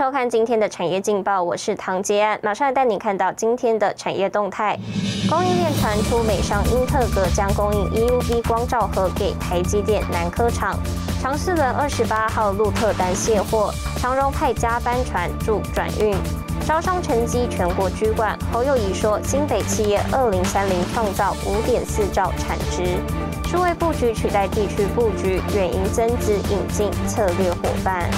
收看今天的产业劲报，我是唐杰安，马上带你看到今天的产业动态。供应链传出，美商英特格将供应 EUV 光照盒给台积电南科厂。长四轮二十八号路特单卸货，长荣派加班船助转运。招商成绩全国居冠，侯友谊说，新北企业二零三零创造五点四兆产值。数位布局取代地区布局，远迎增资引进策略伙伴。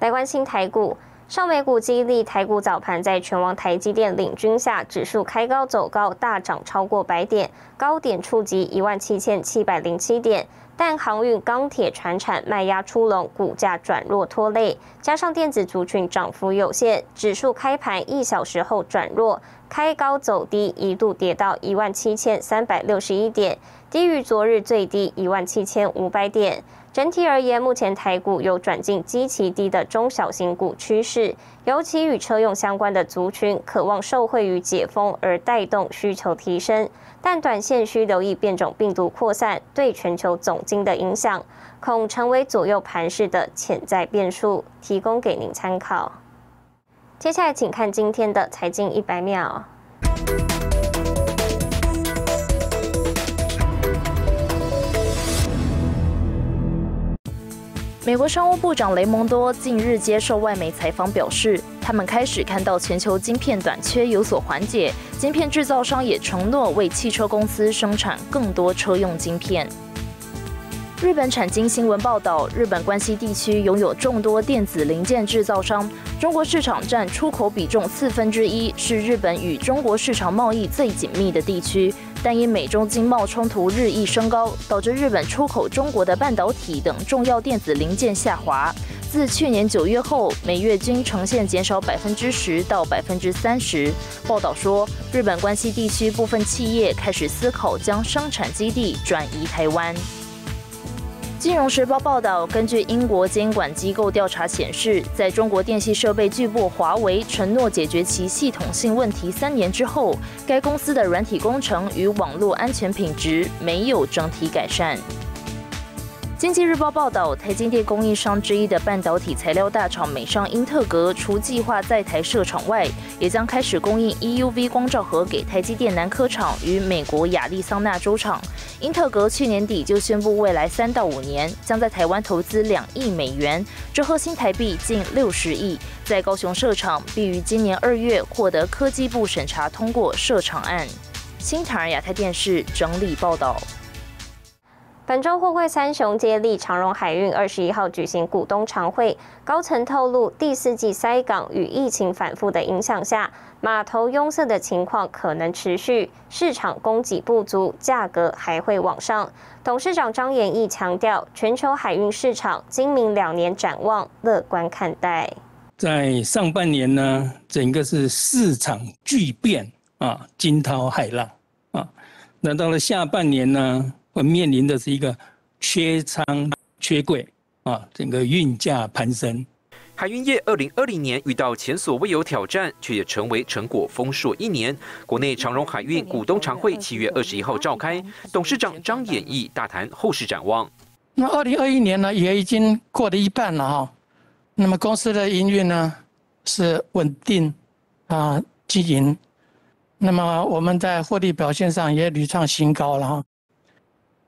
来关心台股，上美股激励台股早盘在全网台积电领军下，指数开高走高，大涨超过百点，高点触及一万七千七百零七点。但航运、钢铁、船产卖压出笼，股价转弱拖累，加上电子族群涨幅有限，指数开盘一小时后转弱，开高走低，一度跌到一万七千三百六十一点，低于昨日最低一万七千五百点。整体而言，目前台股有转进极其低的中小型股趋势，尤其与车用相关的族群，渴望受惠于解封而带动需求提升。但短线需留意变种病毒扩散对全球总金的影响，恐成为左右盘势的潜在变数，提供给您参考。接下来，请看今天的财经一百秒。美国商务部长雷蒙多近日接受外媒采访，表示他们开始看到全球晶片短缺有所缓解，晶片制造商也承诺为汽车公司生产更多车用晶片。日本产经新闻报道，日本关西地区拥有众多电子零件制造商，中国市场占出口比重四分之一，是日本与中国市场贸易最紧密的地区。但因美中经贸冲突日益升高，导致日本出口中国的半导体等重要电子零件下滑。自去年九月后，每月均呈现减少百分之十到百分之三十。报道说，日本关西地区部分企业开始思考将生产基地转移台湾。金融时报报道，根据英国监管机构调查显示，在中国电信设备巨擘华为承诺解决其系统性问题三年之后，该公司的软体工程与网络安全品质没有整体改善。经济日报报道，台积电供应商之一的半导体材料大厂美商英特格，除计划在台设厂外，也将开始供应 EUV 光照盒给台积电南科厂与美国亚利桑那州厂。英特格去年底就宣布，未来三到五年将在台湾投资两亿美元，折合新台币近六十亿，在高雄设厂，并于今年二月获得科技部审查通过设厂案。新唐亚太电视整理报道。本周货柜三雄接力长荣海运二十一号举行股东常会，高层透露，第四季塞港与疫情反复的影响下，码头拥塞的情况可能持续，市场供给不足，价格还会往上。董事长张延义强调，全球海运市场今明两年展望乐观看待。在上半年呢，整个是市场巨变啊，惊涛骇浪啊，那到了下半年呢？面临的是一个缺仓、缺柜啊，整个运价攀升。海运业二零二零年遇到前所未有挑战，却也成为成果丰硕一年。国内长荣海运股东常会七月二十一号召开，董事长张演义大谈后市展望。那二零二一年呢，也已经过了一半了哈。那么公司的营运呢是稳定啊经营，那么我们在获利表现上也屡创新高了哈。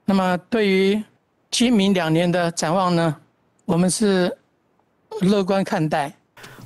那么，对于今明两年的展望呢，我们是乐观看待。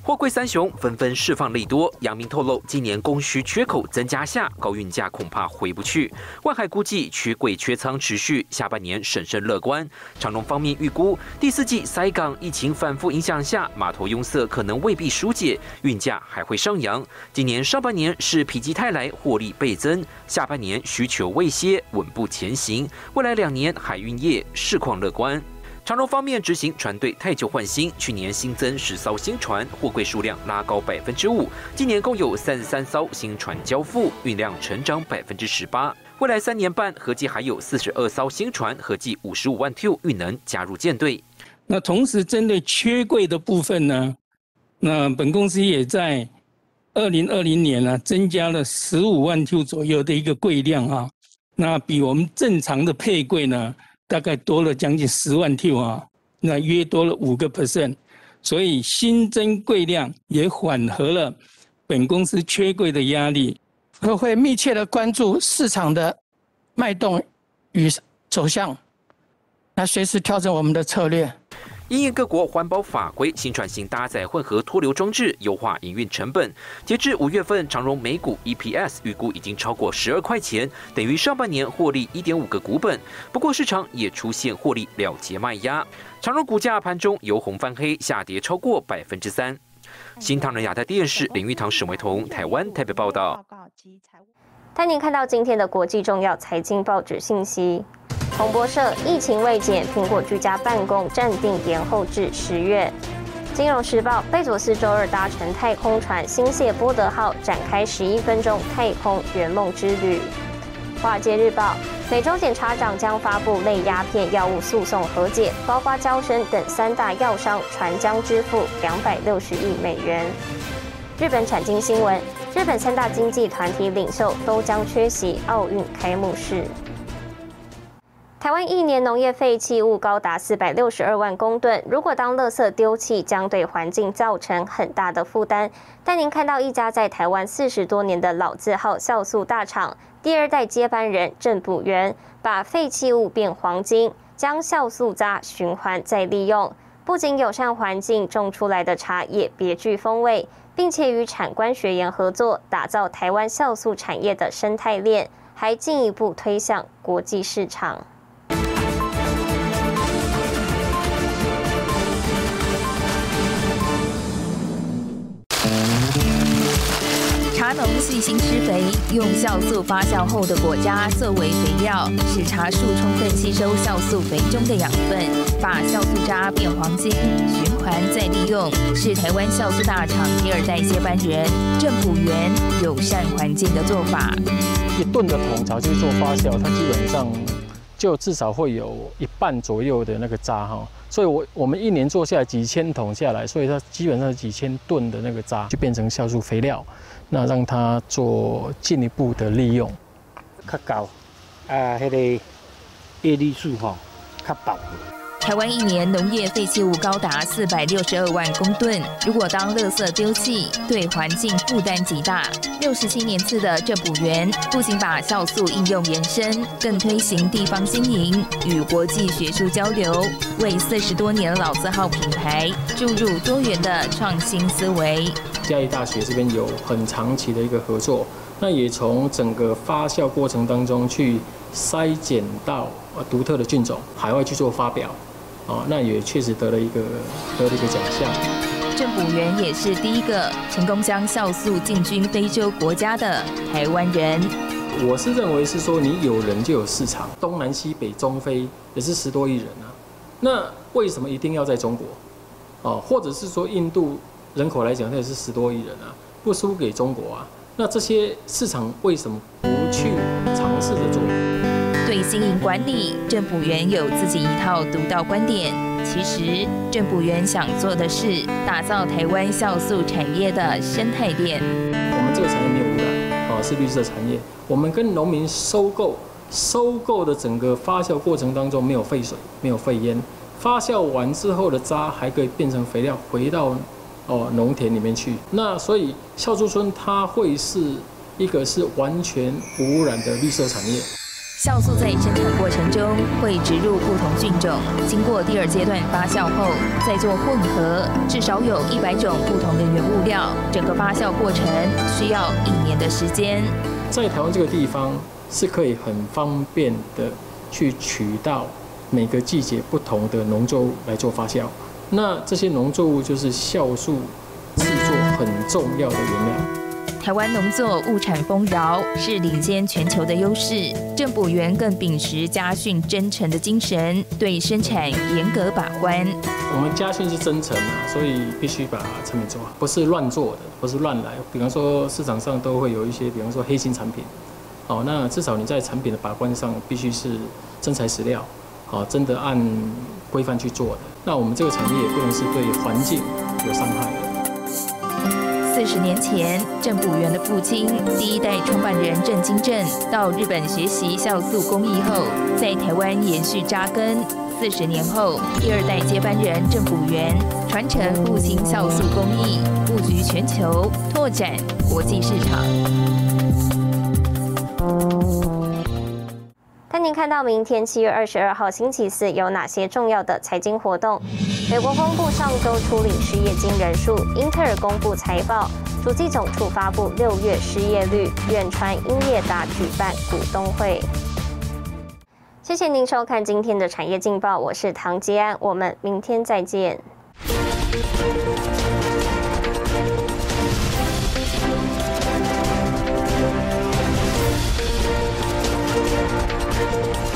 货柜三雄纷纷释放利多，杨明透露，今年供需缺口增加下，高运价恐怕回不去。万海估计缺柜缺仓持续，下半年审慎乐观。长隆方面预估，第四季塞港疫情反复影响下，码头拥塞可能未必疏解，运价还会上扬。今年上半年是否极泰来获利倍增，下半年需求未歇，稳步前行。未来两年海运业市况乐观。长荣方面执行船队太旧换新，去年新增十艘新船，货柜数量拉高百分之五，今年共有三十三艘新船交付，运量成长百分之十八。未来三年半合计还有四十二艘新船，合计五十五万 T 运能加入舰队。那同时针对缺柜的部分呢，那本公司也在二零二零年呢增加了十五万 T 左右的一个柜量啊，那比我们正常的配柜呢。大概多了将近十万 T 啊，那约多了五个 percent，所以新增柜量也缓和了本公司缺柜的压力。我会密切的关注市场的脉动与走向，来随时调整我们的策略。因应各国环保法规，新船型搭载混合脱硫装置，优化营运成本。截至五月份，长荣每股 EPS 预估已经超过十二块钱，等于上半年获利一点五个股本。不过市场也出现获利了结卖压，长荣股价盘中由红翻黑，下跌超过百分之三。新唐人亚太电视林玉堂、沈维彤，台湾台北报道。带您看到今天的国际重要财经报纸信息。彭博社：疫情未减，苹果居家办公暂定延后至十月。金融时报：贝佐斯周二搭乘太空船星谢波德号展开十一分钟太空圆梦之旅。华尔街日报：美洲检察长将发布类鸦片药物诉讼和解，包括交生等三大药商传将支付两百六十亿美元。日本产经新闻：日本三大经济团体领袖都将缺席奥运开幕式。台湾一年农业废弃物高达四百六十二万公吨，如果当垃圾丢弃，将对环境造成很大的负担。带您看到一家在台湾四十多年的老字号酵素大厂，第二代接班人郑补元，把废弃物变黄金，将酵素渣循环再利用，不仅友善环境，种出来的茶也别具风味，并且与产官学研合作，打造台湾酵素产业的生态链，还进一步推向国际市场。茶农细心施肥，用酵素发酵后的果渣作为肥料，使茶树充分吸收酵素肥中的养分，把酵素渣变黄金，循环再利用，是台湾酵素大厂第二代接班人郑普元友善环境的做法。一吨的桶茶去做发酵，它基本上就至少会有一半左右的那个渣哈，所以我我们一年做下来几千桶下来，所以它基本上几千吨的那个渣就变成酵素肥料。那让它做进一步的利用，较高啊，迄个叶绿素吼较薄。台湾一年农业废弃物高达四百六十二万公吨，如果当垃圾丢弃，对环境负担极大。六十七年次的郑补园不仅把酵素应用延伸，更推行地方经营与国际学术交流，为四十多年老字号品牌注入多元的创新思维。嘉义大学这边有很长期的一个合作，那也从整个发酵过程当中去筛检到呃独特的菌种，海外去做发表。哦，那也确实得了一个得了一个奖项。郑补元也是第一个成功将酵素进军非洲国家的台湾人。我是认为是说，你有人就有市场，东南西北中非也是十多亿人啊。那为什么一定要在中国？哦，或者是说印度人口来讲，那也是十多亿人啊，不输给中国啊。那这些市场为什么不去尝试着做？对经营管理，郑补元有自己一套独到观点。其实，郑补元想做的是打造台湾酵素产业的生态链。我们这个产业没有污染，啊，是绿色产业。我们跟农民收购，收购的整个发酵过程当中没有废水，没有废烟。发酵完之后的渣还可以变成肥料，回到哦农田里面去。那所以酵素村它会是一个是完全无污染的绿色产业。酵素在生产过程中会植入不同菌种，经过第二阶段发酵后再做混合，至少有一百种不同的原物料。整个发酵过程需要一年的时间。在台湾这个地方是可以很方便的去取到每个季节不同的农作物来做发酵。那这些农作物就是酵素制作很重要的原料。台湾农作物产丰饶，是领先全球的优势。政府员更秉持家训真诚的精神，对生产严格把关。我们家训是真诚啊，所以必须把产品做好，不是乱做的，不是乱来。比方说市场上都会有一些，比方说黑心产品，哦，那至少你在产品的把关上必须是真材实料，啊，真的按规范去做的。那我们这个产业也不能是对环境有伤害的。四十年前，郑补元的父亲，第一代创办人郑金正，到日本学习酵素工艺后，在台湾延续扎根，四十年后，第二代接班人郑补元传承复兴酵素工艺，布局全球，拓展国际市场。看到明天七月二十二号星期四有哪些重要的财经活动？美国公布上周初领失业金人数，英特尔公布财报，主计总处发布六月失业率，远传英业达举办股东会。谢谢您收看今天的产业劲报，我是唐吉安，我们明天再见。